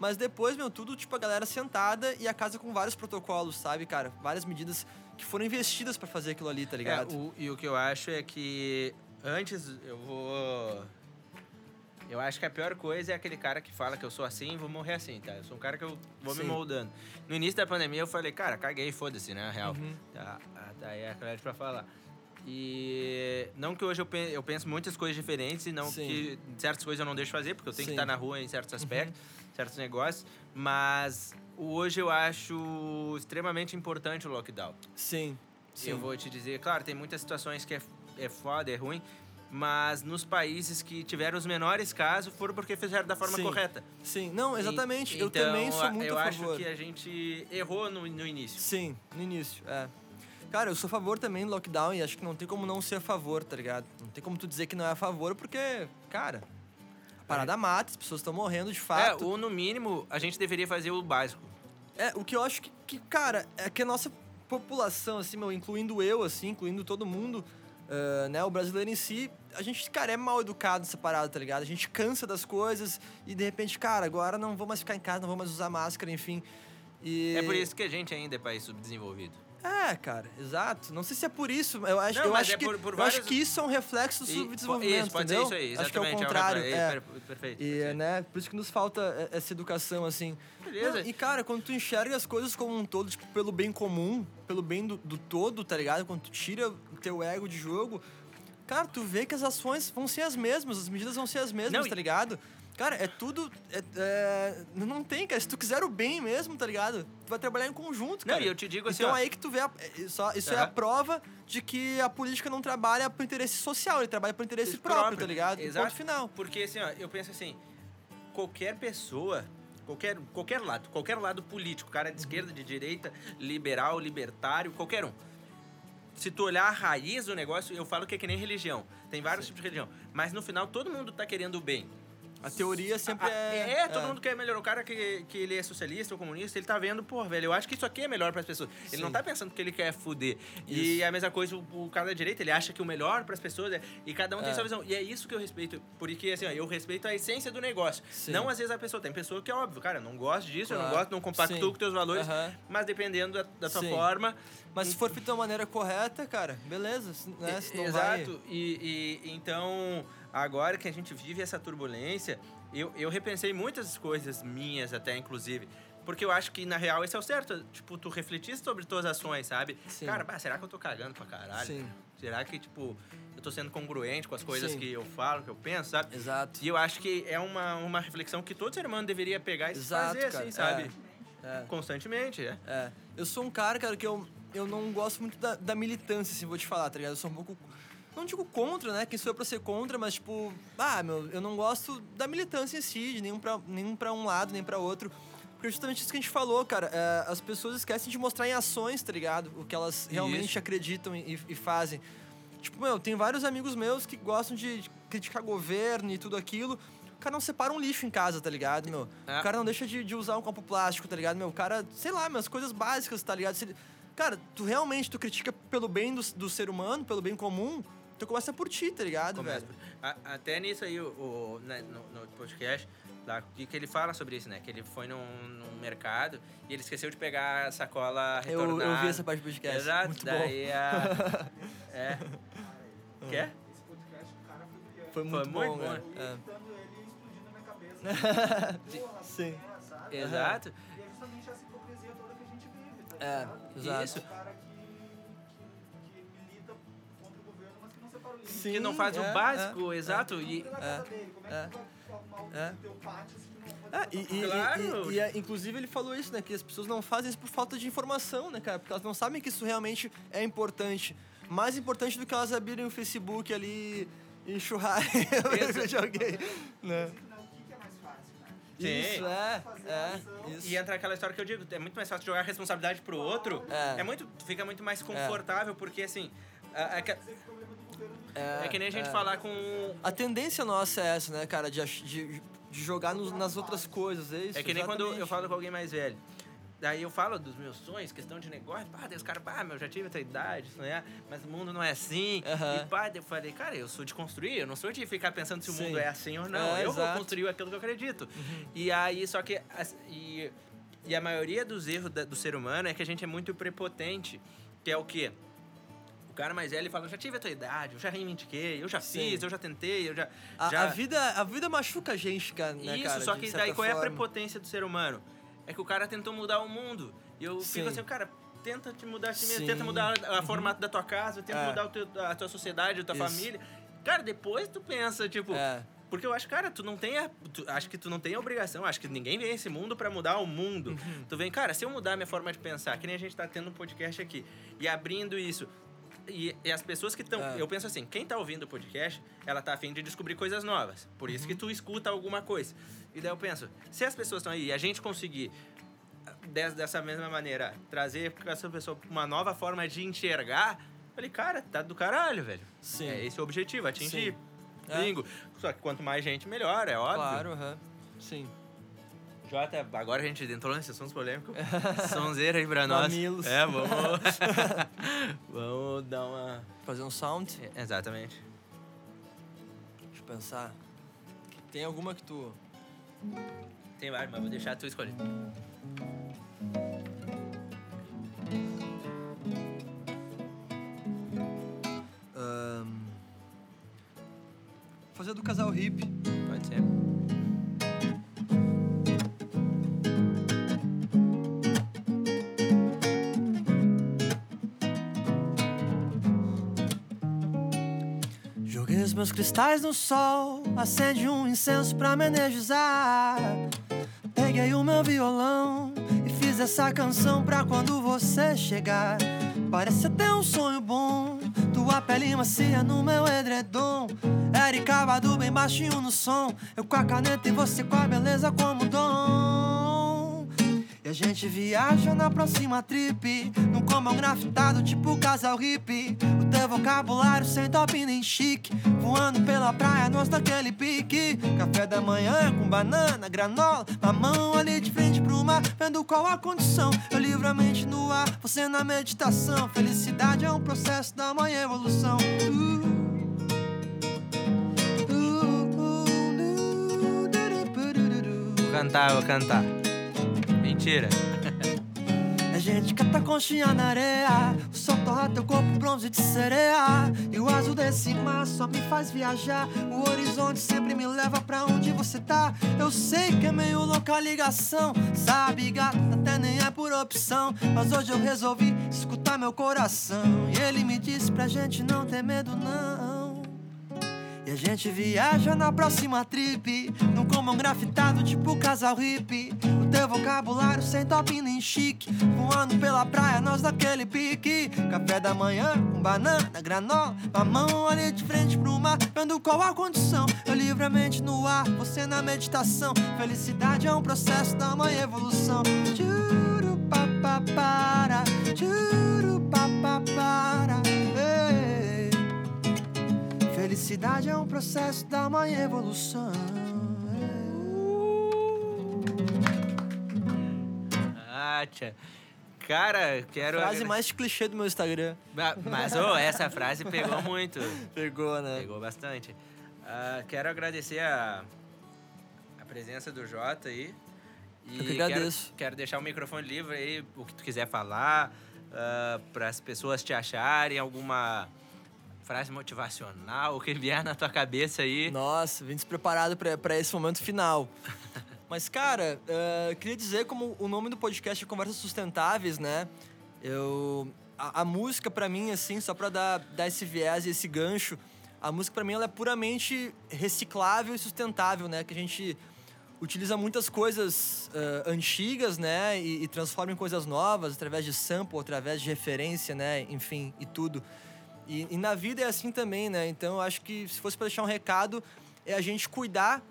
Mas depois, meu, tudo, tipo, a galera sentada e a casa com vários protocolos, sabe, cara? Várias medidas que foram investidas pra fazer aquilo ali, tá ligado? É, o- e o que eu acho é que antes eu vou. Eu acho que a pior coisa é aquele cara que fala que eu sou assim e vou morrer assim, tá? Eu sou um cara que eu vou me Sim. moldando. No início da pandemia eu falei, cara, caguei, foda-se, né? Real. Uhum. Tá, ah, tá aí é a clareza pra falar. E não que hoje eu, pe- eu penso muitas coisas diferentes e não Sim. que certas coisas eu não deixo fazer, porque eu tenho que Sim. estar na rua em certos aspectos, certos negócios, mas hoje eu acho extremamente importante o lockdown. Sim. Sim. Eu vou te dizer, claro, tem muitas situações que é, é foda, é ruim, mas nos países que tiveram os menores casos foram porque fizeram da forma Sim. correta. Sim. Não, exatamente. E- eu então, também sou muito eu a acho favor. que a gente errou no, no início. Sim, no início, é. Cara, eu sou a favor também do lockdown e acho que não tem como não ser a favor, tá ligado? Não tem como tu dizer que não é a favor, porque, cara, parada mata, as pessoas estão morrendo de É, fato. ou no mínimo, a gente deveria fazer o básico. É, o que eu acho que, que, cara, é que a nossa população, assim, meu, incluindo eu, assim, incluindo todo mundo, ah, né, o brasileiro em si, a gente, cara, é mal educado essa parada, tá ligado? A gente cansa das coisas e, de repente, cara, agora não vou mais ficar em casa, não vou mais usar máscara, enfim. E... É por isso que a gente ainda é país subdesenvolvido. É, cara, exato. Não sei se é por isso. Eu acho, Não, eu mas acho é que por- por eu acho que isso é um reflexo do E- subdesenvolvimento, isso, pode entendeu? ser isso aí, Acho que é o exatamente. contrário. é. Perfeito. E, né, por isso que nos falta é, essa educação, assim. Beleza. Não, e, cara, quando tu enxerga as coisas como um todo, tipo, pelo bem comum, pelo bem do, do todo, tá ligado? Quando tu tira o teu ego de jogo, cara, tu vê que as ações vão ser as mesmas, as medidas vão ser as mesmas, Não, e- tá ligado? Cara, é tudo. é- é, não tem, cara. Se tu quiser o bem mesmo, tá ligado? Tu vai trabalhar em conjunto, Não, cara. e eu te digo assim, Então ó. aí que tu vê. a- é, só- isso é a prova de que a política não trabalha pro interesse social, ele trabalha pro interesse próprio, tá ligado? Exato. Ponto final. Porque assim, ó, eu penso assim, qualquer pessoa, qualquer, qualquer lado, qualquer lado político, cara de esquerda, de direita, liberal, libertário, qualquer um. Se tu olhar a raiz do negócio, eu falo que é que nem religião. Tem vários tipos de religião. Mas no final todo mundo tá querendo o bem. A teoria sempre Ah, é. é, todo mundo quer melhorar. O cara que, que ele é socialista ou comunista, ele tá vendo, pô, velho, eu acho que isso aqui é melhor pras pessoas. Ele Sim. não tá pensando que ele quer fuder. E Isso. a mesma coisa, o, o cara da direita, ele acha que o melhor pras pessoas é. E cada um tem É. sua visão. E é isso que eu respeito. Porque, assim, ó, eu respeito a essência do negócio. Sim. Não, às vezes, a pessoa. Tem pessoa que é óbvio, cara, eu não gosto disso, eu não Claro. gosto, não compacto com teus valores. Aham. Mas dependendo da, da tua Sim. forma. Mas se for feito uma maneira correta, cara, beleza. Né? Se não Exato. vai- E, e então, agora que a gente vive essa turbulência, eu, eu repensei muitas coisas minhas, até inclusive. Porque eu acho que, na real, esse é o certo. Tipo, tu refletir sobre tuas ações, sabe? Sim. Cara, bah, será que eu tô cagando pra caralho? Sim. Será que, tipo, eu tô sendo congruente com as coisas Sim. que eu falo, que eu penso, sabe? Exato. E eu acho que é uma, uma reflexão que todo ser humano deveria pegar e Exato, fazer, cara. assim, sabe? É. Constantemente, é. É. Eu sou um cara, cara, que eu, eu não gosto muito da, da militância, assim, vou te falar, tá ligado? Eu sou um pouco. Não digo contra, né? Quem sou eu pra ser contra, mas tipo, ah, meu, eu não gosto da militância em si, de nenhum pra, nenhum pra um lado, nem pra outro. Porque justamente isso que a gente falou, cara. é, as pessoas esquecem de mostrar em ações, tá ligado? O que elas realmente Isso. acreditam e, e fazem. Tipo, meu, tem vários amigos meus que gostam de criticar governo e tudo aquilo. O cara não separa um lixo em casa, tá ligado, meu? É. O cara não deixa de, de usar um copo plástico, tá ligado, meu? O cara, sei lá, meu, as coisas básicas, tá ligado? Se ele- Cara, tu realmente tu critica pelo bem do, do ser humano, pelo bem comum, tu começa por ti, tá ligado, Começa. velho? A- até nisso aí, o, o- né, no, no podcast, lá, que, que ele fala sobre isso, né? Que ele foi num, num mercado e ele esqueceu de pegar a sacola Eu, retornada. eu vi essa parte do podcast. Exato, Muito daí a... É. Quer? Esse podcast, o cara foi brilhante. bom. Foi muito muito bom, bom. Editando ele explodindo na minha cabeça. Porra, Sim. é, sabe? Exato. E é justamente essa hipocrisia toda que a gente vive, tá É, ligado? exato. Isso. Sim, que não faz é, o básico, exato. E, é que tu vai arrumar o É. teu pátio se tu não pode É, e, e- Claro. e- e é, inclusive ele falou isso, né? Que as pessoas não fazem isso por falta de informação, né, cara? Porque elas não sabem que isso realmente é importante. Mais importante do que elas abrirem o Facebook ali e Isso. de alguém, né? Não, o que, que é mais fácil, né? Sim. Isso, é, Fazer é, isso. e entra aquela história que eu digo, é muito mais fácil jogar a responsabilidade pro outro. É. É, muito, fica muito mais confortável, porque assim. a- a- É, é que nem a gente é. falar com. A tendência nossa é essa, né, cara? De, de, de jogar nos- nas outras coisas, é isso? É que nem quando eu exatamente. falo com alguém mais velho. Daí eu falo dos meus sonhos, questão de negócio. Pá, daí os caras, pá, meu, eu já tive essa idade, sonhar, mas o mundo não é assim. Aham. E pá, eu falei, cara, eu sou de construir, eu não sou de ficar pensando se o Sim. mundo é assim ou não. É, eu vou exato. Uhum. construir aquilo que eu acredito. E aí, só que. E, e a maioria dos erros da- do ser humano é que a gente é muito prepotente, que é o quê? O cara mais velho ele fala, eu já tive a tua idade, eu já reivindiquei, eu já Sim. fiz, eu já tentei, eu já. A, já... a vida, a vida machuca a gente, cara, né, Isso, cara? só que daí qual é a forma. prepotência do ser humano? É que o cara tentou mudar o mundo. E eu Sim. fico assim, cara, tenta te mudar a ti mesmo, tenta mudar a, a formato da tua casa, tenta É. mudar o teu- a tua sociedade, a tua Isso. família. Cara, depois tu pensa, tipo. É. Porque eu acho, cara, tu não tem a, tu- acho que tu não tem a obrigação, acho que ninguém vem esse mundo pra mudar o mundo. Uhum. Tu vem, cara, se eu mudar minha forma de pensar, que nem a gente tá tendo um podcast aqui, e abrindo isso, e, e as pessoas que estão. É. Eu penso assim, quem tá ouvindo o podcast, ela tá afim de descobrir coisas novas. Por isso que Uhum. tu escuta alguma coisa. E daí eu penso, se as pessoas estão aí e a gente conseguir, des- dessa mesma maneira, trazer pra essa pessoa uma nova forma de enxergar, eu falei, cara, tá do caralho, velho. Sim. É esse o objetivo, atingir. Sim. É. Bingo. Só que quanto mais gente, melhor, é óbvio. Claro, aham. Sim. Jota, agora a gente entrou nesse assunto polêmico. Sonzeira aí pra nós. Mamilos. É, vamos. vamos dar uma. Fazer um sound. É, Exatamente. Deixa eu pensar. Tem alguma que tu. Tem vários, mas vou deixar tu escolher. ahn, Fazer do casal hip. Pode ser. Meus cristais no sol, acende um incenso pra me energizar. Peguei o meu violão e fiz essa canção pra quando você chegar. Parece até um sonho bom, tua pele macia no meu edredom. Eric cavado bem baixinho no som, eu com a caneta e você com a beleza como dom. E a gente viaja na próxima trip Num combo grafitado tipo casal hippie O teu vocabulário sem top nem chique Voando pela praia, nós naquele pique Café da manhã com banana, granola Mamão ali de frente pro mar Vendo qual a condição Eu livre a mente no ar, você na meditação Felicidade é um processo da manhã evolução Uh. Cantar, vou cantar. Mentira. A gente cata conchinha na areia O sol torra teu corpo bronze de sereia. E o azul desse mar só me faz viajar. O horizonte sempre me leva pra onde você tá. Eu sei que é meio louca a ligação Sabe, gata, até nem é por opção. Mas hoje eu resolvi escutar meu coração. E ele me disse pra gente não ter medo não e a gente viaja na próxima trip Num comão grafitado tipo casal hippie. O teu vocabulário sem top nem chique Voando pela praia, nós daquele pique. Café da manhã, com banana, granola Mamão ali de frente pro mar Vendo qual a condição. Eu livremente no ar, você na meditação. Felicidade é um processo da manhã evolução. Tchuru papapara Tchuru Felicidade é um processo da manhã evolução. Ah, tia. Cara, quero. Frase mais clichê do meu Instagram. Ma- Mas, ô, essa frase pegou muito. Pegou, né? Pegou bastante. Ah, quero agradecer a, a presença do Jota aí. E Eu que quero- agradeço. Quero, deixar o microfone livre aí, o que tu quiser falar, para as pessoas te acharem, alguma frase motivacional, o que vier na tua cabeça aí. Nossa, vim despreparado pra esse momento final. Mas, cara, eh, queria dizer como o nome do podcast é Conversas Sustentáveis, né? Eu... A, a música, pra mim, assim, só pra dar, dar esse viés e esse gancho, a música, pra mim, ela é puramente reciclável e sustentável, né? Que a gente utiliza muitas coisas eh, antigas, né? E, e transforma em coisas novas, através de sample, através de referência, né? Enfim, e tudo. E, e na vida é assim também, né? Então eu acho que se fosse para deixar um recado, é a gente cuidar,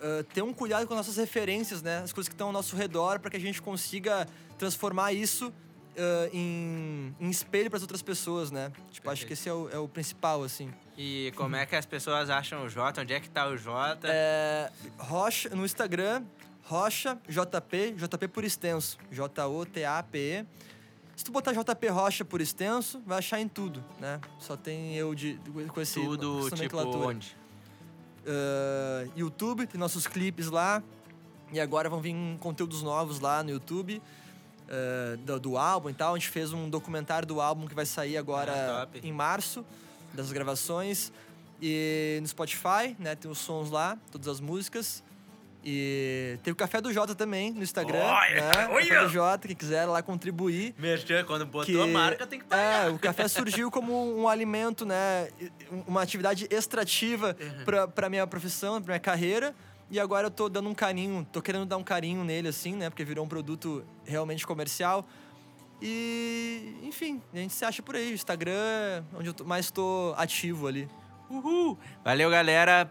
ah, ter um cuidado com as nossas referências, né? As coisas que estão ao nosso redor, para que a gente consiga transformar isso ah, em, em espelho para as outras pessoas, né? Tipo, acho que esse é o, é o principal, assim. E como é que as pessoas acham o Jota? Onde é que tá o Jota? É, Rocha, no Instagram, Rocha JP, JP por extenso, J-O-T-A-P-E. Se tu botar JP Rocha por extenso, vai achar em tudo, né? Só tem eu de, com esse Tudo, tipo, onde? Ah, YouTube, tem nossos clipes lá. E agora vão vir conteúdos novos lá no YouTube. ah, do, do álbum e tal. A gente fez um documentário do álbum que vai sair agora Ah, em março, das gravações. E no Spotify, né? Tem os sons lá, todas as músicas. E tem o Café do Jota também no Instagram. Olha, né? olha! Café do Jota, quem quiser lá contribuir. Merchan, quando botou Que- a marca, tem que pagar. É, o café surgiu como um alimento, né? Uma atividade extrativa pra, pra minha profissão, pra minha carreira. E agora eu tô dando um carinho, tô querendo dar um carinho nele, assim, né? Porque virou um produto realmente comercial. E, enfim, a gente se acha por aí. Instagram, onde eu tô- mais tô ativo ali. Uhul! Valeu, galera.